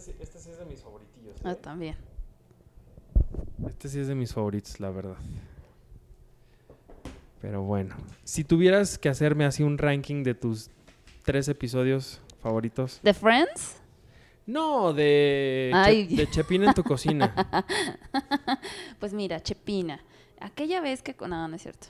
sí, este sí es de mis favoritillos. Ah, ¿eh? también. Este sí es de mis favoritos, la verdad. Pero bueno, si tuvieras que hacerme así un ranking de tus tres episodios favoritos. ¿The Friends? No, de, Che- de Chepina en tu cocina. Pues mira, Chepina. Aquella vez que... No, no es cierto.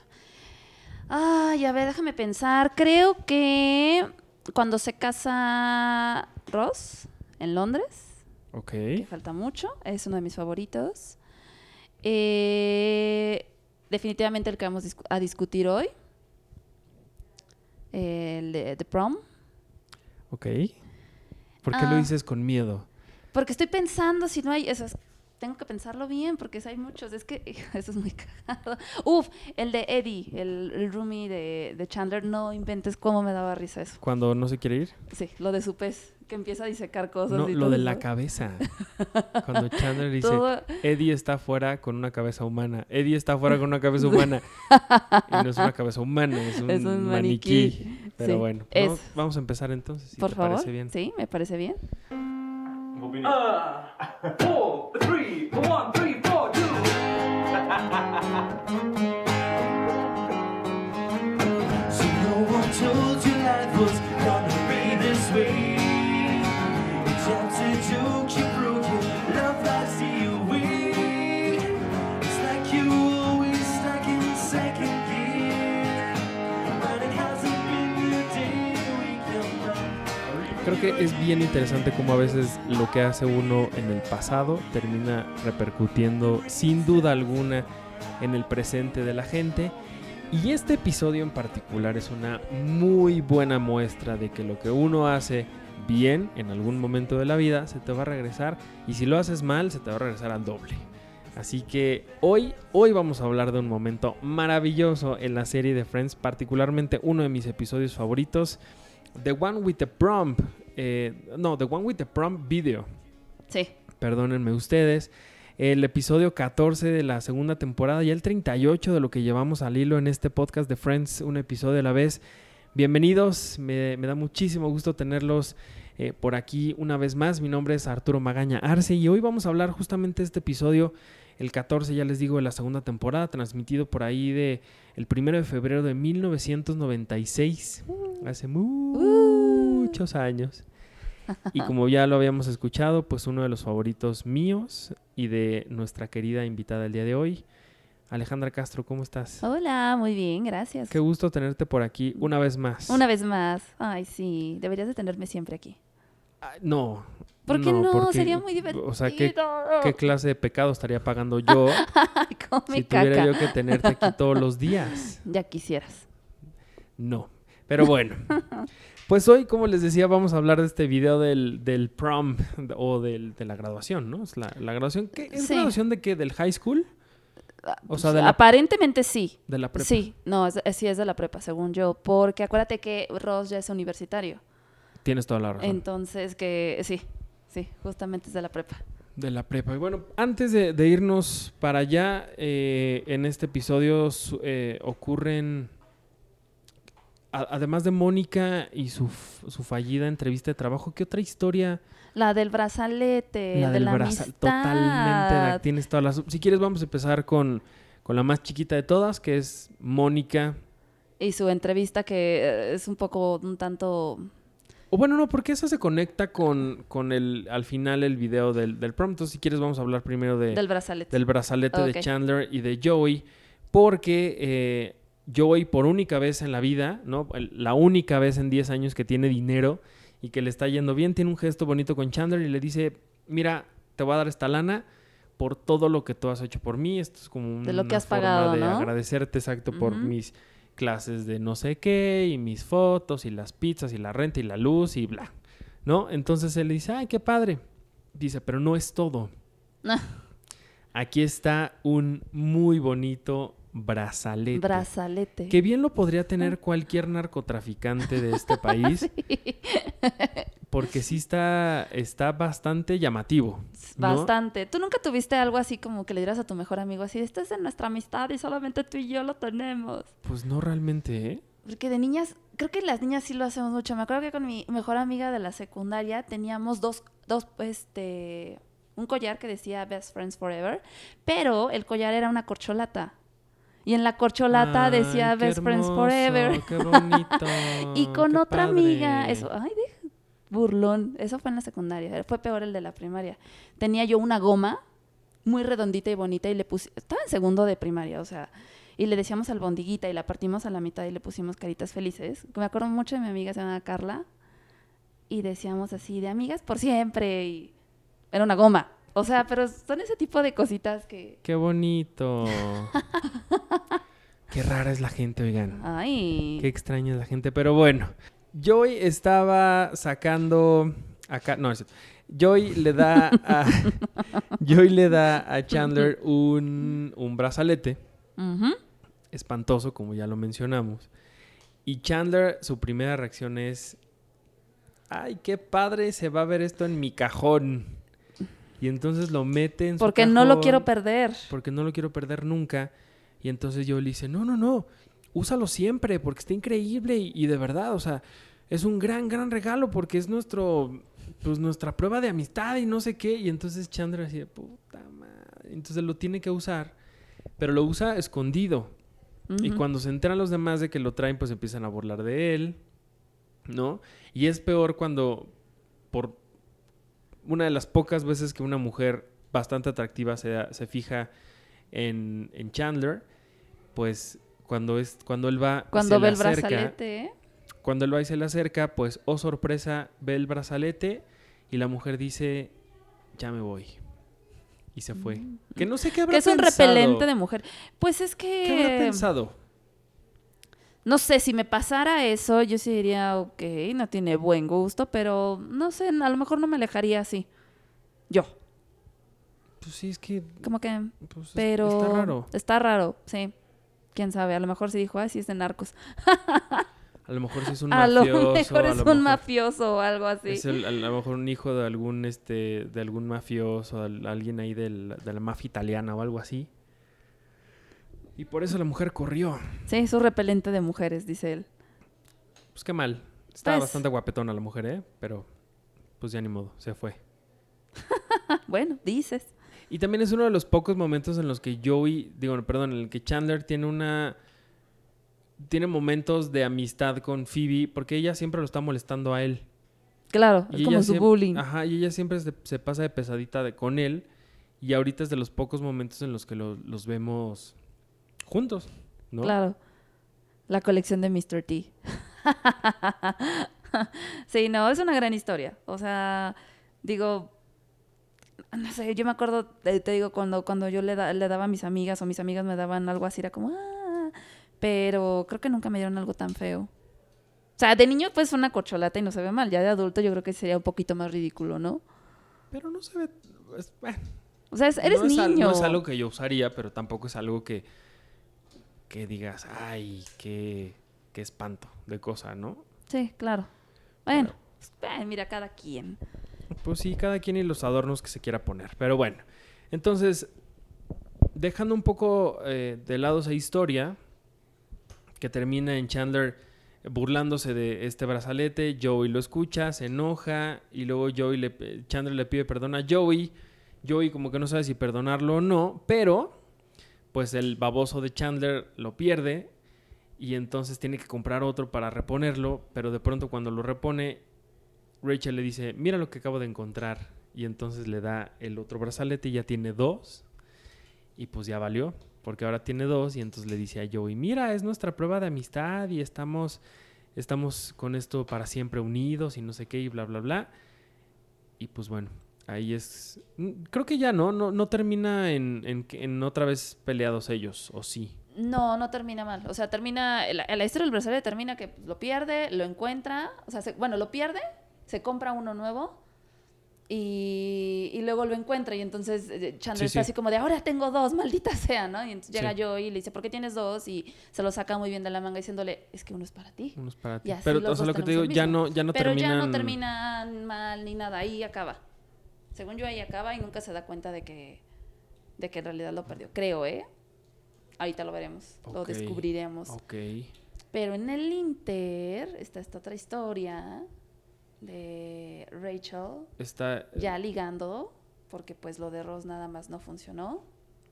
Ay, a ver, déjame pensar. Creo que cuando se casa Ross en Londres, Ok. que falta mucho, es uno de mis favoritos. Eh, definitivamente el que vamos a discutir hoy. El de The Prom. Ok. ¿Por qué lo Ah. dices con miedo? Porque estoy pensando si no hay esos. Tengo que pensarlo bien porque hay muchos. Es que eso es muy cagado. Uf, el de Eddie, el, el roomie de, de Chandler. No inventes cómo me daba risa eso. Cuando no se quiere ir. Sí, lo de su pez, que empieza a disecar cosas. No, y lo todo de la cabeza. Cuando Chandler dice, Todo- Eddie está afuera con una cabeza humana. Eddie está afuera con una cabeza humana. Y no es una cabeza humana, es un, Es un maniquí. maniquí. Pero Sí, bueno, es- vamos, vamos a empezar entonces. Si Por te favor. parece bien. Sí, me parece bien. Uh, four, que es bien interesante cómo a veces lo que hace uno en el pasado termina repercutiendo sin duda alguna en el presente de la gente. Y este episodio en particular es una muy buena muestra de que lo que uno hace bien en algún momento de la vida se te va a regresar y si lo haces mal se te va a regresar al doble. Así que hoy, hoy vamos a hablar de un momento maravilloso en la serie de Friends, particularmente uno de mis episodios favoritos, The One with the Prom. Eh, no, The One with the Prom Video. Sí. Perdónenme ustedes. El episodio 14 de la segunda temporada y el 38 de lo que llevamos al hilo en este podcast de Friends, un episodio a la vez. Bienvenidos, me, me da muchísimo gusto tenerlos eh, por aquí una vez más. Mi nombre es Arturo Magaña Arce y hoy vamos a hablar justamente de este episodio, el 14, ya les digo, de la segunda temporada, transmitido por ahí de el primero de febrero de 1996, hace muchos años. Y como ya lo habíamos escuchado, pues uno de los favoritos míos y de nuestra querida invitada el día de hoy, Alejandra Castro, ¿cómo estás? Hola, muy bien, gracias. Qué gusto tenerte por aquí una vez más. Una vez más. Ay, sí, deberías de tenerme siempre aquí. Ah, no. ¿Por qué no? porque, Sería muy divertido. O sea, ¿qué, qué clase de pecado estaría pagando yo si tuviera caca. yo que tenerte aquí todos los días? Ya quisieras. No. Pero bueno. Pues hoy, como les decía, vamos a hablar de este video del, del prom o del, de la graduación, ¿no? Es la, la graduación. ¿Qué, ¿Es Sí. graduación de qué? ¿Del high school? O Pues, sea, de la, Aparentemente sí. de la prepa. Sí, no, es- sí es de la prepa, según yo. Porque acuérdate que Ross ya es universitario. Tienes toda la razón. Entonces, que sí, sí, justamente es de la prepa. De la prepa. Y bueno, antes de, de irnos para allá, eh, en este episodio eh, ocurren, además de Mónica y su, su fallida entrevista de trabajo, ¿qué otra historia? La del brazalete, la de del la braza- amistad. Totalmente, tienes todas las... Si quieres vamos a empezar con, con la más chiquita de todas, que es Mónica. Y su entrevista que eh, es un poco, un tanto... O bueno, no, porque esa se conecta con, con el, al final el video del, del prom. Entonces, si quieres vamos a hablar primero de... del brazalete. del brazalete de Chandler y de Joey, porque eh, Joey por única vez en la vida, ¿no? La única vez en 10 años que tiene dinero y que le está yendo bien, tiene un gesto bonito con Chandler y le dice, mira, te voy a dar esta lana por todo lo que tú has hecho por mí, esto es como una De lo que has forma pagado, de ¿no? agradecerte exacto por mis clases de no sé qué y mis fotos y las pizzas y la renta y la luz y bla, ¿no? Entonces él le dice, ay, qué padre. Dice, pero no es todo. Aquí está un muy bonito brazalete. Brazalete. que bien lo podría tener cualquier narcotraficante de este país. Porque sí está, está bastante llamativo. ¿no? Bastante. ¿Tú nunca tuviste algo así como que le dieras a tu mejor amigo así, esto es de nuestra amistad y solamente tú y yo lo tenemos? Pues no realmente, ¿eh? Porque de niñas, creo que las niñas sí lo hacemos mucho. Me acuerdo que con mi mejor amiga de la secundaria teníamos dos, dos, este, un collar que decía Best Friends Forever, pero el collar era una corcholata. Y en la corcholata Ay, decía Best Friends Forever. Qué bonito. Y con otra amiga, eso, ay, de- burlón, eso fue en la secundaria, fue peor el de la primaria. Tenía yo una goma muy redondita y bonita y le puse, estaba en segundo de primaria, o sea, y le decíamos albondiguita y la partimos a la mitad y le pusimos caritas felices. Me acuerdo mucho de mi amiga, se llama Carla, y decíamos así, de amigas por siempre, y era una goma. O sea, pero son ese tipo de cositas que, Qué bonito. Qué rara es la gente, oigan. ay, Qué extraña es la gente, pero bueno. Joy estaba sacando acá, no. Joy le da a Joy le da a Chandler un, un brazalete espantoso, como ya lo mencionamos. Y Chandler, su primera reacción es, ay, qué padre se va a ver esto en mi cajón. Y entonces lo mete en su porque no lo quiero perder. Porque no lo quiero perder nunca. Y entonces yo le dice, no, no, no, úsalo siempre porque está increíble y, y de verdad, o sea, es un gran, gran regalo porque es nuestro, pues nuestra prueba de amistad y no sé qué. Y entonces Chandler así, de, puta madre. Entonces lo tiene que usar, pero lo usa escondido. Y cuando se enteran los demás de que lo traen, pues empiezan a burlar de él, ¿no? Y es peor cuando, por una de las pocas veces que una mujer bastante atractiva se, se fija en, en Chandler, pues cuando, es, cuando él va... Cuando se ve le el acerca- brazalete, ¿eh? Cuando él va y se le acerca, pues, oh sorpresa, ve el brazalete y la mujer dice, ya me voy. Y se fue. Que no sé qué habrá Mm. Que es un repelente de mujer. Pues es ¿Qué habrá que. pensado? No sé, si me pasara eso, yo sí diría, ok, no tiene buen gusto, pero no sé, a lo mejor no me alejaría así. Yo, Pues sí, es que... como que. pues, es- Pero. Está raro. Está raro, sí. Quién sabe, a lo mejor se dijo, ay, sí es de narcos. A lo mejor sí es un a lo mejor a es lo un mejor mafioso o algo así. Es el- a lo mejor un hijo de algún este de algún mafioso, al- alguien ahí del- de la mafia italiana o algo así. Y por eso la mujer corrió. Sí, es un repelente de mujeres, dice él. Pues qué mal. Estaba Pues- bastante guapetona la mujer, ¿eh? Pero pues ya ni modo, se fue. Bueno, dices. Y también es uno de los pocos momentos en los que Joey, digo, perdón, en el que Chandler tiene una tiene momentos de amistad con Phoebe porque ella siempre lo está molestando a él. Claro, Y es como su bullying. Ajá, y ella siempre se, se pasa de pesadita de, con él. Y ahorita es de los pocos momentos en los que lo- los vemos juntos, ¿no? Claro. La colección de Mr. T. sí, no, es una gran historia. O sea, digo, no sé, yo me acuerdo, te, te digo, cuando, cuando yo le, da- le daba a mis amigas o mis amigas me daban algo así, era como, ah, pero creo que nunca me dieron algo tan feo. O sea, de niño pues fue una corcholata y no se ve mal. Ya de adulto yo creo que sería un poquito más ridículo, ¿no? Pero no se ve... es- eh, O sea, es- eres no es al- niño. no es algo que yo usaría, pero tampoco es algo que, que digas, ay, qué, qué espanto de cosa, ¿no? Sí, claro. Bueno, eh, mira, cada quien. Pues sí, cada quien y los adornos que se quiera poner. Pero bueno, entonces, dejando un poco eh, de lado esa historia, que termina en Chandler burlándose de este brazalete, Joey lo escucha, se enoja, y luego Joey le, Chandler le pide perdón a Joey. Joey como que no sabe si perdonarlo o no, pero pues el baboso de Chandler lo pierde y entonces tiene que comprar otro para reponerlo, pero de pronto cuando lo repone, Rachel le dice, mira lo que acabo de encontrar. Y entonces le da el otro brazalete y ya tiene dos. Y pues ya valió, porque ahora tiene dos. Y entonces le dice a Joey, mira, es nuestra prueba de amistad y estamos, estamos con esto para siempre unidos y no sé qué y bla, bla, bla. Y pues bueno, ahí es... mm, Creo que ya no, no, no termina en, en, en otra vez peleados ellos, o sí. No, no termina mal. O sea, termina. La, la historia del brazalete termina que lo pierde, lo encuentra. O sea, se- bueno, lo pierde, se compra uno nuevo. Y, y luego lo encuentra. Y entonces eh, Chandler Sí, está sí. así como de ahora tengo dos, maldita sea, ¿no? Y entonces llega Sí. yo y le dice, ¿por qué tienes dos? Y se lo saca muy bien de la manga diciéndole, es que uno es para ti. Unos para ti. Pero, o sea, lo que te digo, ya no, ya no Pero terminan... ya no terminan mal ni nada. Ahí acaba. Según yo, ahí acaba y nunca se da cuenta de que, de que en realidad lo perdió. Creo, ¿eh? Ahorita lo veremos. Lo descubriremos. Ok. Pero en el Inter está esta otra historia de Rachel Está, ya ligando, porque pues lo de Ross nada más no funcionó.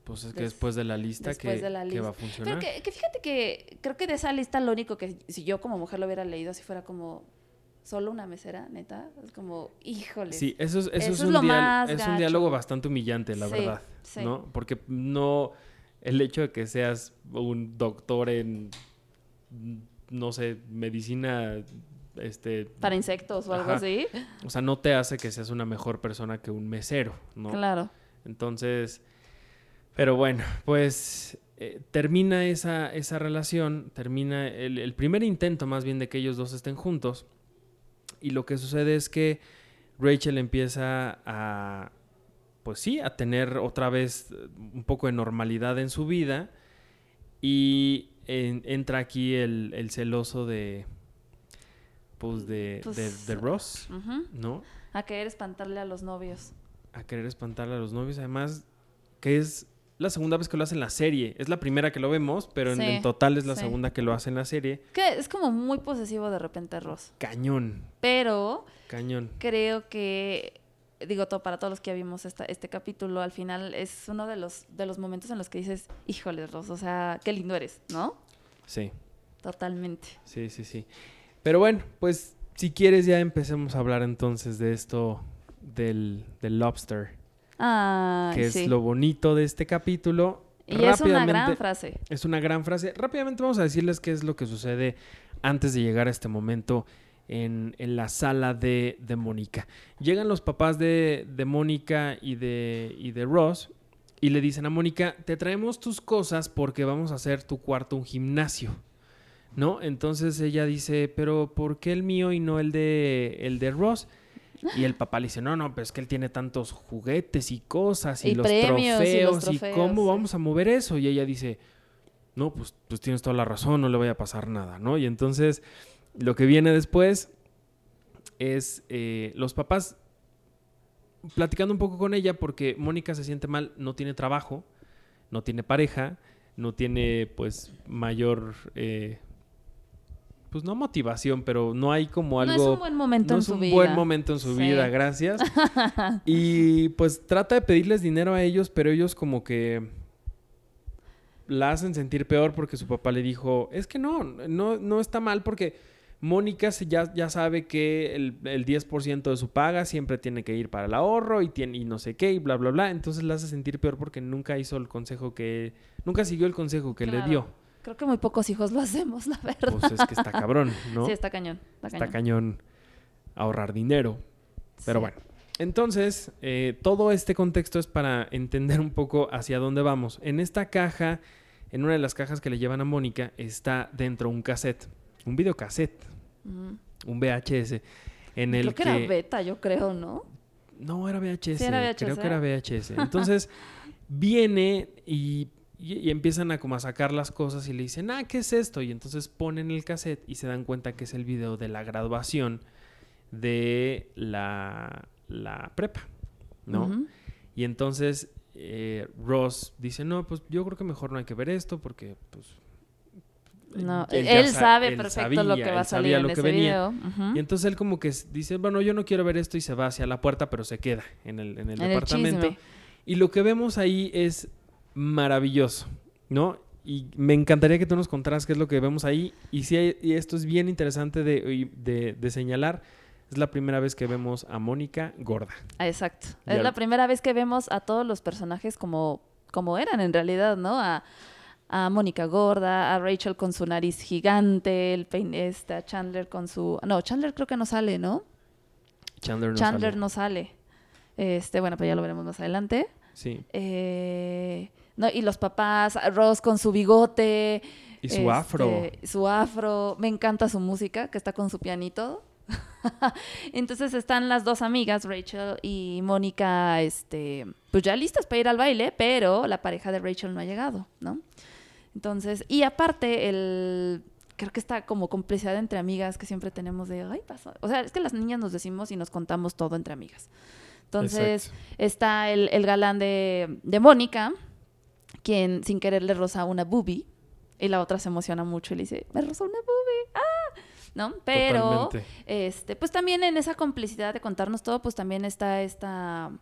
pues es que des- después de la lista, que, de la que va a funcionar. Pero que, que fíjate que creo que de esa lista lo único que si yo como mujer lo hubiera leído, si fuera como solo una mesera, neta, es como, híjole. Sí, eso es, eso Eso es un, lo más es un diálogo bastante humillante, la Sí, verdad. sí. ¿No? Porque no. El hecho de que seas un doctor en. No sé, medicina. Este. Para insectos o algo así. O sea, no te hace que seas una mejor persona que un mesero, ¿no? Claro. Entonces. Pero bueno, pues. eh, termina esa, esa relación, termina el, el primer intento más bien de que ellos dos estén juntos. Y lo que sucede es que Rachel empieza a, pues sí, a tener otra vez eh, un poco de normalidad en su vida. Y en- entra aquí el, el celoso de, pues de, Pues, de, de Ross. ¿no? A querer espantarle a los novios. A querer espantarle a los novios. Además, que es la segunda vez que lo hace en la serie. Es la primera que lo vemos, pero en, total es la sí. segunda que lo hace en la serie. Que es como muy posesivo de repente Ross. Cañón, Pero cañón. creo que, digo, todo, para todos los que ya vimos esta, este capítulo, al final es uno de los, de los momentos en los que dices, híjole, Ross, o sea, qué lindo eres, ¿no? Sí. Totalmente. Sí, sí, sí. Pero bueno, pues si quieres ya empecemos a hablar entonces de esto del, del lobster, Ah, que sí. es lo bonito de este capítulo. Y es una gran frase. Es una gran frase. Rápidamente vamos a decirles qué es lo que sucede antes de llegar a este momento en, en la sala de, de Mónica. Llegan los papás de, de Mónica y de, y de Ross y le dicen a Mónica, te traemos tus cosas porque vamos a hacer tu cuarto un gimnasio. ¿No? Entonces ella dice, pero ¿por qué el mío y no el de, el de Ross? Y el papá le dice, no, no, pero es que él tiene tantos juguetes y cosas y, Y los, premios y los trofeos, y cómo sí. vamos a mover eso. Y ella dice, no, pues, pues tienes toda la razón, no le vaya a pasar nada, ¿no? Y entonces lo que viene después es eh, los papás platicando un poco con ella porque Mónica se siente mal, no tiene trabajo, no tiene pareja, no tiene pues mayor, eh, pues no motivación, pero no hay como algo... no es un buen momento no en es su un vida. buen momento en su Sí. vida, gracias. y pues trata de pedirles dinero a ellos, pero ellos como que la hacen sentir peor porque su papá le dijo, es que no, no, no está mal porque Mónica ya, ya sabe que el, el 10% de su paga siempre tiene que ir para el ahorro y, tiene, y no sé qué y bla, bla, bla. Entonces la hace sentir peor porque nunca hizo el consejo que, nunca siguió el consejo que le dio. Creo que muy pocos hijos lo hacemos, la verdad. Pues es que está cabrón, ¿no? Sí, está cañón. Está está cañón. cañón ahorrar dinero. Pero Sí. bueno, entonces eh, todo este contexto es para entender un poco hacia dónde vamos. En esta caja, en una de las cajas que le llevan a Mónica, está dentro un cassette, un videocassette, un VHS, en el Creo que, era beta, yo creo, ¿no? no, era VHS. Sí, era Creo VHS. que era VHS. Entonces, viene y, y- y empiezan a como a sacar las cosas y le dicen, ah, ¿qué es esto? Y entonces ponen el cassette y se dan cuenta que es el video de la graduación de la, la prepa, ¿no? Y entonces eh, Ross dice, no, pues yo creo que mejor no hay que ver esto porque, pues... No, él sabe él perfecto lo que va a salir en lo que venía. video. Y entonces él como que dice, bueno, yo no quiero ver esto y se va hacia la puerta, pero se queda en el, en el En el departamento. y lo que vemos ahí es maravilloso, ¿no? Y me encantaría que tú nos contaras qué es lo que vemos ahí. Y, si hay- y esto es bien interesante de, de- de señalar. Es la primera vez que vemos a Mónica gorda. Ah, Exacto. Y Es al- la primera vez que vemos a todos los personajes como, como eran en realidad, ¿no? A, a Mónica gorda, a Rachel con su nariz gigante, el pein, este, a Chandler con su... No, Chandler creo que no sale, ¿no? Chandler no Chandler sale. no sale. Este, bueno, pues ya lo veremos más adelante. Sí. Eh, no, y los papás, Ross con su bigote. Y su este, afro. Su afro. Me encanta su música, que está con su pianito. Entonces están las dos amigas, Rachel y Mónica, este, pues ya listas para ir al baile, pero la pareja de Rachel no ha llegado, ¿no? Entonces, y aparte, el creo que está como complicidad entre amigas que siempre tenemos de, ay, pasó. O sea, es que las niñas nos decimos y nos contamos todo entre amigas. Entonces, Exacto. está el, el galán de, de Mónica, quien sin querer le roza una boobie. Y la otra se emociona mucho y le dice, me rozó una boobie, ¡ah! ¿No? Pero, Totalmente. este, pues también en esa complicidad de contarnos todo, pues también está esta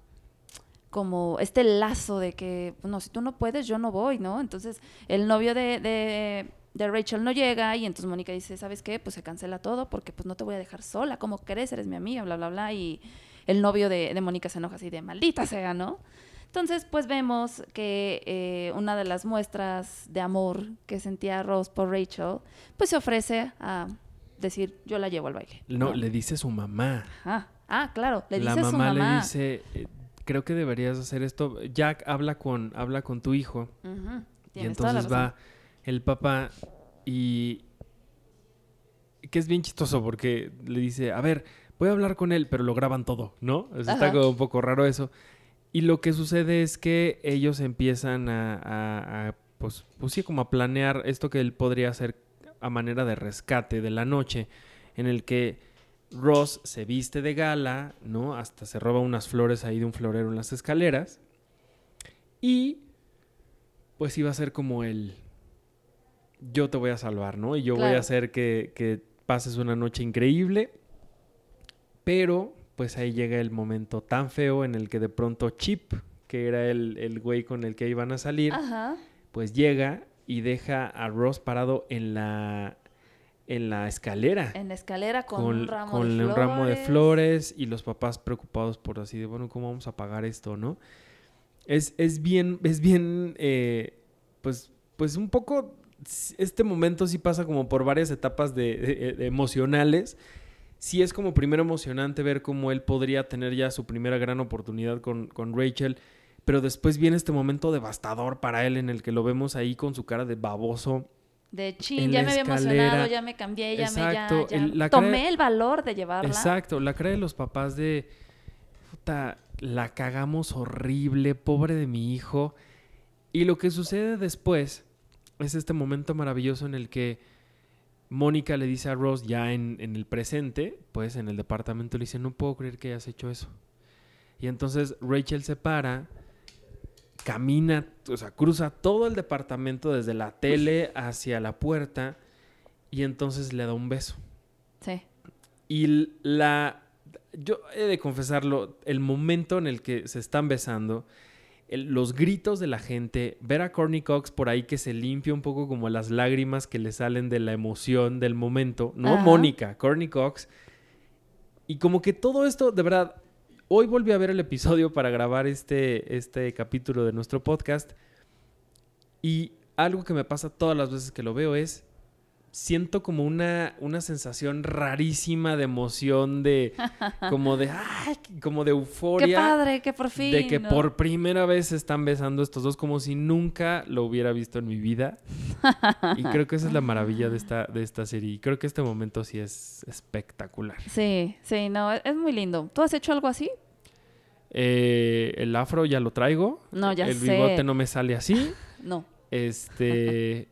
como este lazo de que, no, si tú no puedes, yo no voy, ¿no? Entonces, el novio de, de, de Rachel no llega y entonces Mónica dice, ¿sabes qué? Pues se cancela todo porque pues no te voy a dejar sola, ¿cómo crees? Eres mi amiga, bla, bla, bla. Y el novio de, de Mónica se enoja así de, maldita sea, ¿no? Entonces, pues vemos que eh, una de las muestras de amor que sentía Rose por Rachel, pues se ofrece a decir, yo la llevo al baile. No, le dice su mamá. Ajá. Ah, claro, le la dice mamá, su mamá. le dice, eh, creo que deberías hacer esto. Jack habla con, habla con tu hijo. Ujú, Y la entonces va el papá y... Que es bien chistoso porque le dice, a ver, voy a hablar con él, pero lo graban todo, ¿no? O sea, está como un poco raro eso. Y lo que sucede es que ellos empiezan a, a- a, pues, pues sí, como a planear esto que él podría hacer a manera de rescate de la noche, en el que Ross se viste de gala, ¿no? Hasta se roba unas flores ahí de un florero en las escaleras. Y pues iba a ser como el yo te voy a salvar, ¿no? Y yo voy a hacer que, que pases una noche increíble. Pero pues ahí llega el momento tan feo en el que de pronto Chip, que era el, el güey con el que iban a salir, Ajá. pues llega y deja a Ross parado en la, en la escalera En la escalera con, un ramo con de un flores. ramo de flores y los papás preocupados por así de, bueno, ¿cómo vamos a pagar esto, no? Es, es bien, es bien, eh, pues, pues un poco, este momento sí pasa como por varias etapas de, de- de emocionales. Sí es como primero emocionante ver cómo él podría tener ya su primera gran oportunidad con, con Rachel, pero después viene este momento devastador para él en el que lo vemos ahí con su cara de baboso, De chin, ya me había emocionado, ya me cambié, ya Exacto, me ya, ya el- la cara tomé de- el valor de llevarla. Exacto, la cara de los papás de puta, la cagamos horrible, pobre de mi hijo. Y lo que sucede después es este momento maravilloso en el que Mónica le dice a Ross ya en, en el presente, pues en el departamento le dice, no puedo creer que hayas hecho eso. Y entonces Rachel se para, camina, o sea, cruza todo el departamento desde la tele hacia la puerta y entonces le da un beso. Sí. Y la. Yo he de confesarlo, el momento en el que se están besando, el- los gritos de la gente, ver a Courtney Cox por ahí que se limpia un poco como las lágrimas que le salen de la emoción del momento, no Ajá. Mónica, Courtney Cox. Y como que todo esto, de verdad, hoy volví a ver el episodio para grabar este, este capítulo de nuestro podcast. Y algo que me pasa todas las veces que lo veo es, siento como una, una sensación rarísima de emoción, de como de, ay, como de euforia. Qué padre, que por fin. De que ¿no? por primera vez se están besando estos dos como si nunca lo hubiera visto en mi vida. Y creo que esa es la maravilla de esta, de esta serie. Y creo que este momento sí es espectacular. Sí, sí, no, es, muy lindo. ¿Tú has hecho algo así? Eh, el afro ya lo traigo. No, ya el sé. bigote no me sale así. No. Este,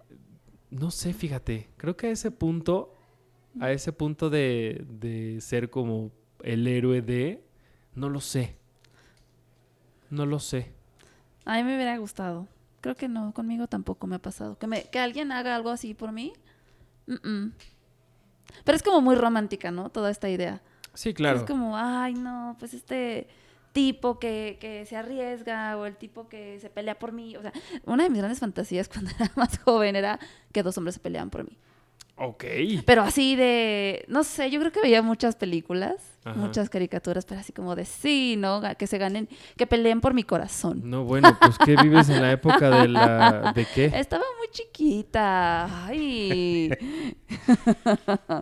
no sé, fíjate, creo que a ese punto, a ese punto de, de ser como el héroe de, no lo sé, no lo sé. A mí me hubiera gustado. Creo que no, conmigo tampoco me ha pasado. Que, me, que alguien haga algo así por mí. Pero es como muy romántica, ¿no? Toda esta idea. Sí, claro. Es como, ay, no, pues este tipo que, que se arriesga o el tipo que se pelea por mí. O sea, una de mis grandes fantasías cuando era más joven era que dos hombres se peleaban por mí. Ok. Pero así de, no sé, yo creo que veía muchas películas, Ajá. muchas caricaturas, pero así como de sí, ¿no? Que se ganen, que peleen por mi corazón. No, bueno, pues ¿qué vives en la época de la... ¿De qué? Estaba muy chiquita. Ay.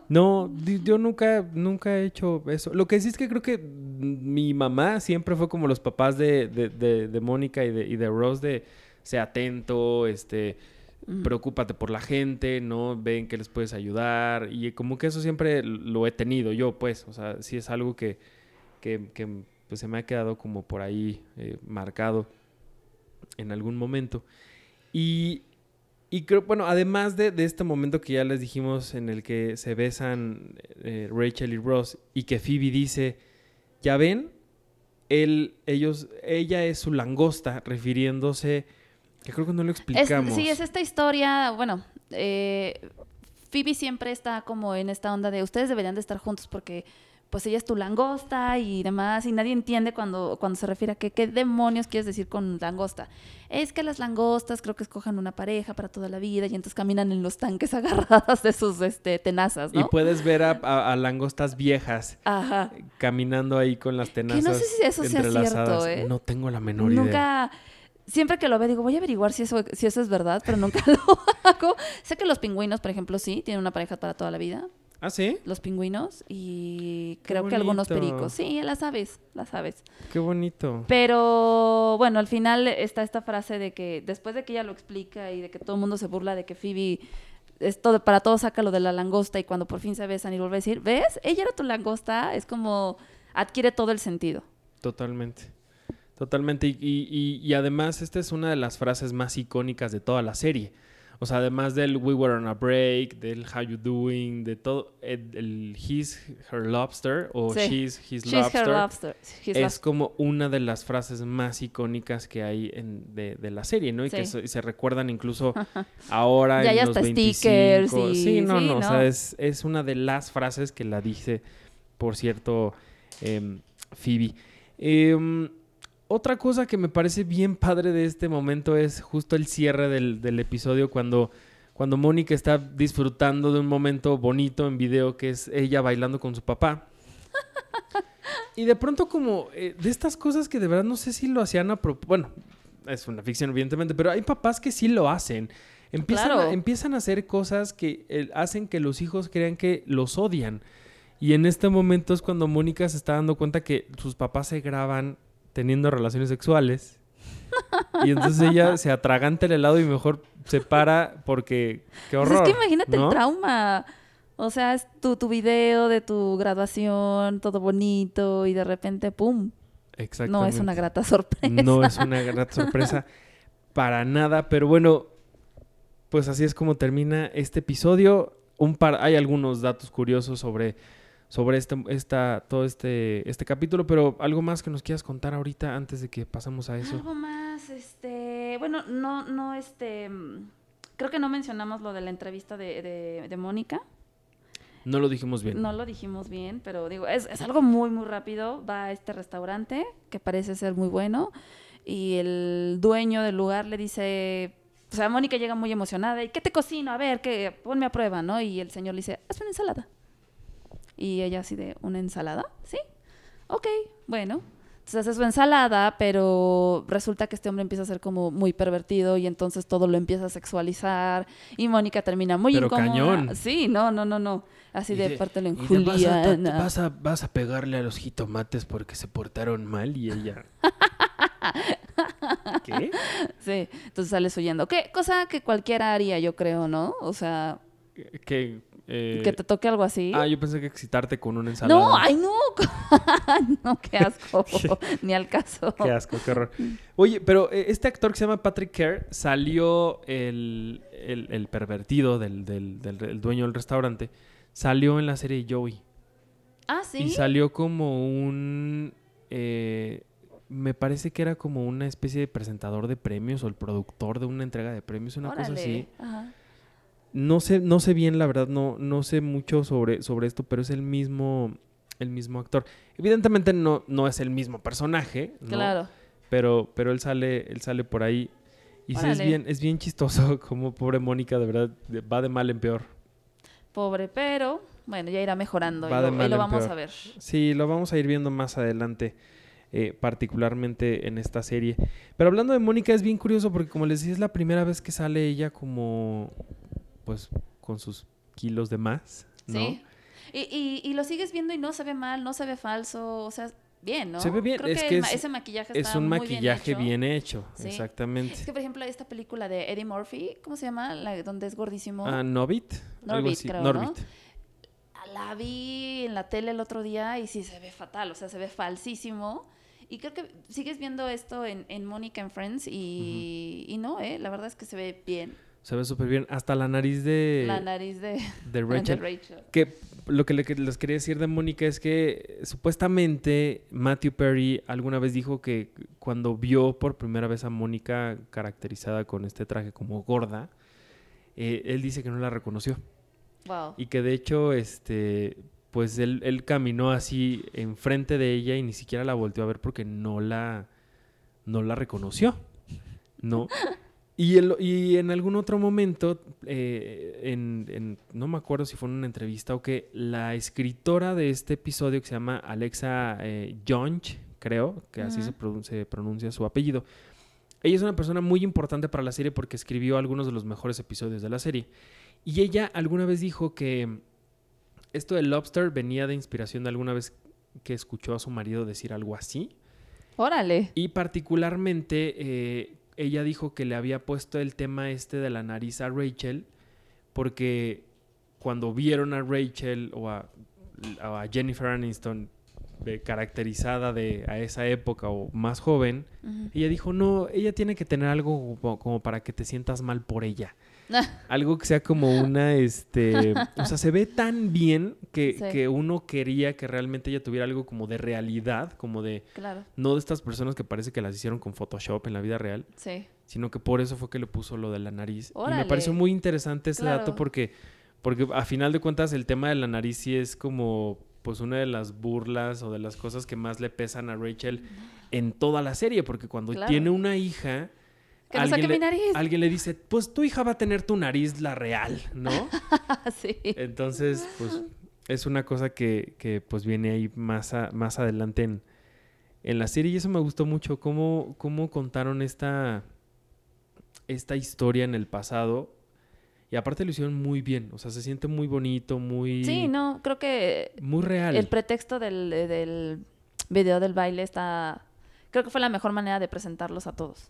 No, yo nunca, nunca he hecho eso. Lo que sí es que creo que mi mamá siempre fue como los papás de, de, de- de Mónica y de, y de Rose de sea atento, este, Preocúpate por la gente, ¿no? Ven que les puedes ayudar. Y como que eso siempre lo he tenido yo, pues. O sea, sí es algo que, que, que, pues, se me ha quedado como por ahí eh, marcado en algún momento. Y, y creo, bueno, además de, de este momento que ya les dijimos en el que se besan eh, Rachel y Ross y que Phoebe dice, ya ven, él, ellos, ella es su langosta, refiriéndose, que creo que no lo Es- explicamos. sí, es esta historia, bueno, eh, Phoebe siempre está como en esta onda de ustedes deberían de estar juntos porque pues ella es tu langosta y demás, y nadie entiende cuando, cuando se refiere a que, qué demonios quieres decir con langosta. Es que las langostas creo que escojan una pareja para toda la vida y entonces caminan en los tanques agarradas de sus este, tenazas, Y ¿no? puedes ver a, a- a langostas viejas Ajá. caminando ahí con las tenazas no sé si eso sea cierto, ¿eh? No tengo la menor idea. Nunca, siempre que lo veo digo, voy a averiguar si eso, si eso es verdad, pero nunca lo hago. Sé que los pingüinos, por ejemplo, sí, tienen una pareja para toda la vida. ¿Ah, sí? Los pingüinos y Qué creo que algunos pericos. Sí, las aves, las aves. Qué bonito. Pero bueno, al final está esta frase de que después de que ella lo explica y de que todo el mundo se burla de que Phoebe es todo, para todo saca lo de la langosta y cuando por fin se besan y vuelve a decir, ¿ves? Ella era tu langosta, es como adquiere todo el sentido. Totalmente. Totalmente. Y, y- además, esta es una de las frases más icónicas de toda la serie. O sea, además del We were on a break, del How you doing, de todo, el, el He's her lobster o Sí. She's his She's lobster. her lobster. Es como una de las frases más icónicas que hay en, de, de la serie, ¿no? Y que se, se recuerdan incluso ahora Ya en hay los hasta 25. stickers y- Sí, no, sí, no, o ¿no? sea, es, es una de las frases que la dice, por cierto, em, Phoebe. Em, otra cosa que me parece bien padre de este momento es justo el cierre del, del episodio cuando, cuando Mónica está disfrutando de un momento bonito en video que es ella bailando con su papá. Y de pronto como eh, de estas cosas que de verdad no sé si lo hacían a propósito. Bueno, es una ficción evidentemente, pero hay papás que sí lo hacen. Empiezan, Claro. a, empiezan a hacer cosas que eh, hacen que los hijos crean que los odian. Y en este momento es cuando Mónica se está dando cuenta que sus papás se graban teniendo relaciones sexuales. Y entonces ella se atraganta el helado y mejor se para porque qué Pues horror. es que imagínate ¿no? el trauma. O sea, es tu, tu video de tu graduación, todo bonito, y de repente, ¡pum! No es una grata sorpresa. No es una gran sorpresa para nada, pero bueno, pues así es como termina este episodio. Un par, hay algunos datos curiosos sobre, sobre este, esta, todo este, este capítulo, pero algo más que nos quieras contar ahorita antes de que pasamos a eso. Algo más, este, bueno, no, no, este, creo que no mencionamos lo de la entrevista de, de, de Mónica. No lo dijimos bien. No lo dijimos bien, pero digo, es, es algo muy, muy rápido. Va a este restaurante que parece ser muy bueno y el dueño del lugar le dice, o sea, Mónica llega muy emocionada y ¿qué te cocino? A ver, que ponme a prueba, ¿no? Y el señor le dice, haz una ensalada. Y ella así de, ¿una ensalada? Sí. Ok, bueno. Entonces hace su ensalada, pero resulta que este hombre empieza a ser como muy pervertido y entonces todo lo empieza a sexualizar y Mónica termina muy Pero incómoda. cañón. Sí, no, no, no, no. Así de Dice, pártelo en Juliana. vas, a, vas a pegarle a los jitomates porque se portaron mal y ella... ¿Qué? Sí, entonces sales huyendo. ¿Qué? Cosa que cualquiera haría, yo creo, ¿no? O sea, Que, eh, que te toque algo así. Ah, yo pensé que excitarte con una ensalada. no, ay, no. no, qué asco. Ni al caso. Qué asco, qué horror. Oye, pero eh, este actor que se llama Patrick Kerr salió el, el- el pervertido del, del- del- del dueño del restaurante. Salió en la serie Joey. Ah, sí. Y salió como un. eh, me parece que era como una especie de presentador de premios o el productor de una entrega de premios, una cosa así. Ajá. No sé, no sé bien, la verdad, no, no sé mucho sobre, sobre esto, pero es el mismo, el mismo actor. Evidentemente no, no es el mismo personaje, ¿no? Claro. pero, pero él sale, él sale por ahí. Y sí es bien, es bien chistoso como pobre Mónica, de verdad, va de mal en peor. Pobre, pero bueno, ya irá mejorando Va y de lo, y lo en vamos peor. a ver. Sí, lo vamos a ir viendo más adelante, eh, particularmente en esta serie. Pero hablando de Mónica, es bien curioso porque, como les decía, es la primera vez que sale ella como, pues, con sus kilos de más, ¿no? Sí. Y, y, y lo sigues viendo y no se ve mal, no se ve falso, o sea, bien, ¿no? Se ve bien, Creo es que, ma- ese maquillaje Es un muy maquillaje bien bien hecho. Sí. exactamente. Es que, por ejemplo, esta película de Eddie Murphy, ¿cómo se llama? La donde es gordísimo. Ah, Norbit, así. creo, ¿no? Norbit. La vi en la tele el otro día y sí se ve fatal, o sea, se ve falsísimo. Y creo que sigues viendo esto en, en Mónica and Friends y, y no, ¿eh? La verdad es que se ve bien. Se ve súper bien. Hasta la nariz de, la nariz de, de de Rachel. Rachel. Que lo que le- que les quería decir de Mónica es que supuestamente Matthew Perry alguna vez dijo que cuando vio por primera vez a Mónica caracterizada con este traje como gorda, eh, él dice que no la reconoció. Wow. Y que de hecho, este, pues él, él caminó así enfrente de ella y ni siquiera la volteó a ver porque no la, no la reconoció. ¿No? Y, el- y en algún otro momento, eh, en, en- no me acuerdo si fue en una entrevista o que la escritora de este episodio que se llama Alexa eh, Jonch, creo, que así se pronuncia su apellido. Ella es una persona muy importante para la serie porque escribió algunos de los mejores episodios de la serie. Y ella alguna vez dijo que esto del lobster venía de inspiración de alguna vez que escuchó a su marido decir algo así. Órale. Y particularmente eh, ella dijo que le había puesto el tema este de la nariz a Rachel porque cuando vieron a Rachel o a, a Jennifer Aniston de- caracterizada de a esa época o más joven, ella dijo, no, ella tiene que tener algo como, como para que te sientas mal por ella. Algo que sea como una, este, o sea, se ve tan bien que, Sí. que uno quería que realmente ella tuviera algo como de realidad, como de, Claro. no de estas personas que parece que las hicieron con Photoshop en la vida real, Sí. sino que por eso fue que le puso lo de la nariz. Y me pareció muy interesante ese dato porque, porque a final de cuentas el tema de la nariz sí es como pues una de las burlas o de las cosas que más le pesan a Rachel en toda la serie, porque cuando Claro. tiene una hija, Que no saque alguien, mi le, nariz. alguien le dice, pues tu hija va a tener tu nariz la real, ¿no? sí. Entonces, pues es una cosa que, que, pues viene ahí más, a- más adelante en, en la serie y eso me gustó mucho, cómo, cómo contaron esta, esta historia en el pasado y aparte lo hicieron muy bien, o sea, se siente muy bonito, muy, Sí, no, creo que muy real. el pretexto del, del video del baile está... Creo que fue la mejor manera de presentarlos a todos.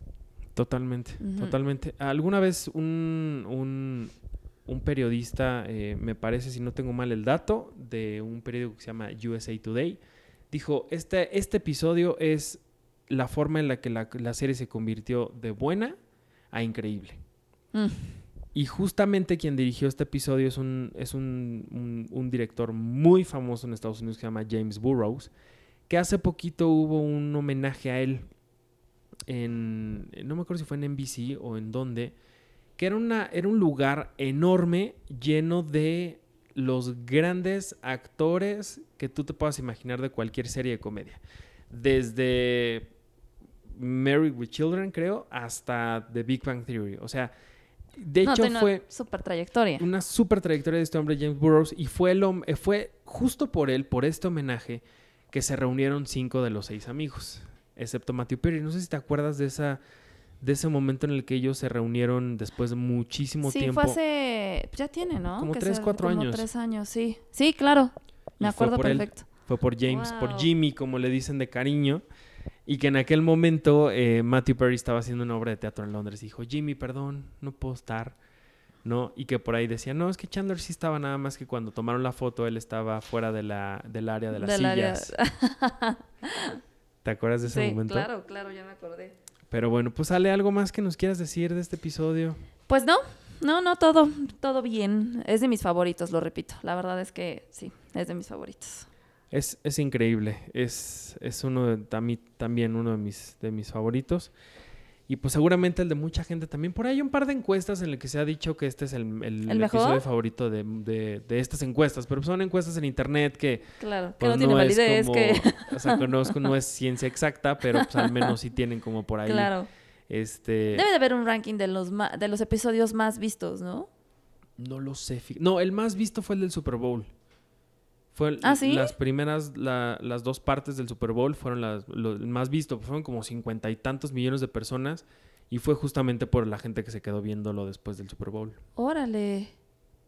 Totalmente, totalmente. Alguna vez un, un, un periodista, eh, me parece, si no tengo mal el dato, de un periódico que se llama USA Today, dijo, este, este episodio es la forma en la que la, la serie se convirtió de buena a increíble. Mm. Y justamente quien dirigió este episodio es un, es un, un- un director muy famoso en Estados Unidos que se llama James Burroughs, que hace poquito hubo un homenaje a él en, no me acuerdo si fue en NBC o en dónde, que era, una, era un lugar enorme lleno de los grandes actores que tú te puedas imaginar de cualquier serie de comedia. Desde Married with Children, creo, hasta The Big Bang Theory. O sea, de no, hecho tiene fue una super trayectoria. una super trayectoria de este hombre, James Burroughs, y fue, el, fue justo por él, por este homenaje, que se reunieron cinco de los seis amigos, excepto Matthew Perry. No sé si te acuerdas de esa de ese momento en el que ellos se reunieron después de muchísimo Sí, tiempo. fue hace... Ya tiene, ¿no? Como Que tres, cuatro como años. tres años, sí. Sí, claro. Me Y fue acuerdo él. perfecto. Fue por James, por. Jimmy, como le dicen de cariño. Y que en aquel momento eh, Matthew Perry estaba haciendo una obra de teatro en Londres. Y dijo, Jimmy, perdón, no puedo estar. ¿No? Y que por ahí decía, no, es que Chandler sí estaba nada más que cuando tomaron la foto, él estaba fuera de la, del área de las Del área- sillas. ¿Te acuerdas de ese sí, momento? claro, claro, ya me acordé. Pero bueno, pues sale algo más que nos quieras decir de este episodio. Pues no, no, no, todo, todo bien. Es de mis favoritos, lo repito. La verdad es que sí, es de mis favoritos. Es, es increíble. Es, es uno de, también uno de mis, de mis favoritos. Y pues seguramente el de mucha gente también. Por ahí hay un par de encuestas en el que se ha dicho que este es el, el, ¿El mejor? episodio favorito de, de- de estas encuestas. Pero son encuestas en internet que Claro, que pues, no tiene es validez, como- que... O sea, conozco, no es ciencia exacta, pero pues al menos sí tienen como por ahí. Claro. Este, Debe de haber un ranking de los, ma- de los episodios más vistos, ¿no? No lo sé. No, el más visto fue el del Super Bowl. Fue ¿Ah, sí? las primeras, la- las dos partes del Super Bowl fueron las lo- más visto. Fueron como cincuenta y tantos millones de personas. Y fue justamente por la gente que se quedó viéndolo después del Super Bowl. Órale.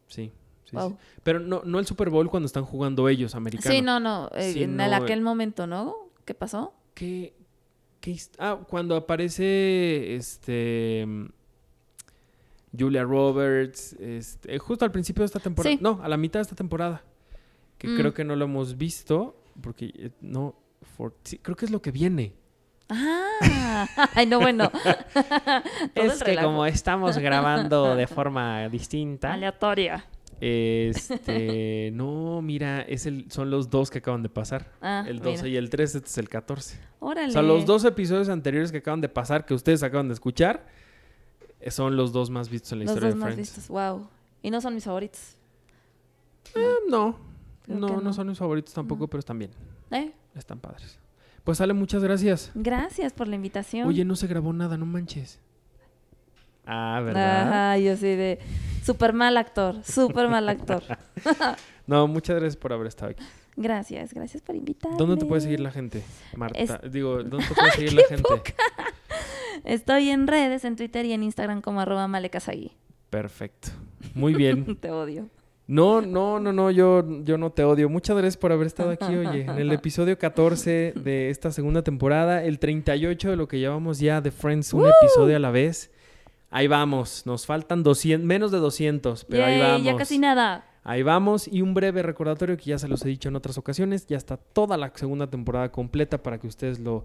Sí. sí, sí. Pero no, no el Super Bowl cuando están jugando ellos, americanos. Sí, no, no. eh, Sí, en no, eh. aquel momento, ¿no? ¿Qué pasó? ¿Qué, qué ah, cuando aparece este mm, Julia Roberts, este, justo al principio de esta temporada, Sí. no, a la mitad de esta temporada, que Mm. creo que no lo hemos visto, porque eh, no, for- sí, creo que es lo que viene. Ah, ay, no, bueno. Es que como estamos grabando de forma distinta, Aleatoria. este, no, mira, es el, son los dos que acaban de pasar. Ah, el 12 mira. y el 13, este es el 14. Órale. O sea, los dos episodios anteriores que acaban de pasar, que ustedes acaban de escuchar, eh, son los dos más vistos en la Los historia dos de más Friends. vistos. Wow. Y no son mis favoritos. Eh, no, Creo no, no, no. son mis favoritos tampoco, No. pero están bien. ¿Eh? Están padres. Pues Ale, muchas gracias. Gracias por la invitación. Oye, no se grabó nada, no manches. Ah, ¿verdad? Ajá, yo soy de súper mal actor, súper mal actor. No, muchas gracias por haber estado aquí. Gracias, gracias por invitarme. ¿Dónde te puede seguir la gente, Marta? Es- Digo, ¿dónde te puede seguir la gente? Estoy en redes, en Twitter y en Instagram como arroba malecasagui. Perfecto. Muy bien. Te odio. No, no, no, no, yo, yo no te odio. Muchas gracias por haber estado aquí, oye, en el episodio 14 de esta segunda temporada, el 38 de lo que llevamos ya de Friends, un episodio a la vez. Ahí vamos, nos faltan 200, menos de 200, pero ahí vamos. ya casi nada. Ahí vamos y un breve recordatorio que ya se los he dicho en otras ocasiones, ya está toda la segunda temporada completa para que ustedes lo,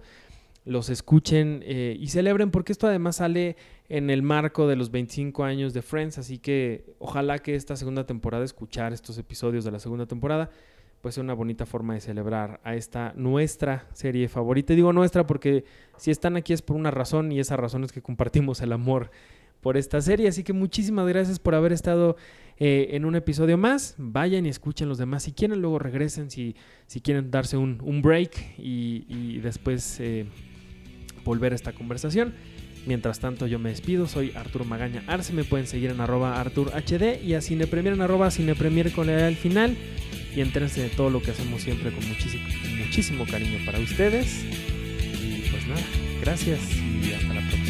los escuchen eh, y celebren porque esto además sale en el marco de los 25 años de Friends, así que ojalá que esta segunda temporada, escuchar estos episodios de la segunda temporada, pues sea una bonita forma de celebrar a esta nuestra serie favorita. Digo nuestra porque si están aquí es por una razón y esa razón es que compartimos el amor por esta serie. Así que muchísimas gracias por haber estado eh, en un episodio más. Vayan y escuchen los demás. Si quieren, luego regresen. Si, si quieren darse un, un break y, y después eh, volver a esta conversación. Mientras tanto, yo me despido. Soy Arturo Magaña Arce. Me pueden seguir en arroba ArturHD y a Cinepremier en arroba Cinepremier con la al final. Y entérense de todo lo que hacemos siempre con muchísimo, muchísimo cariño para ustedes. Y pues nada, gracias y hasta la próxima.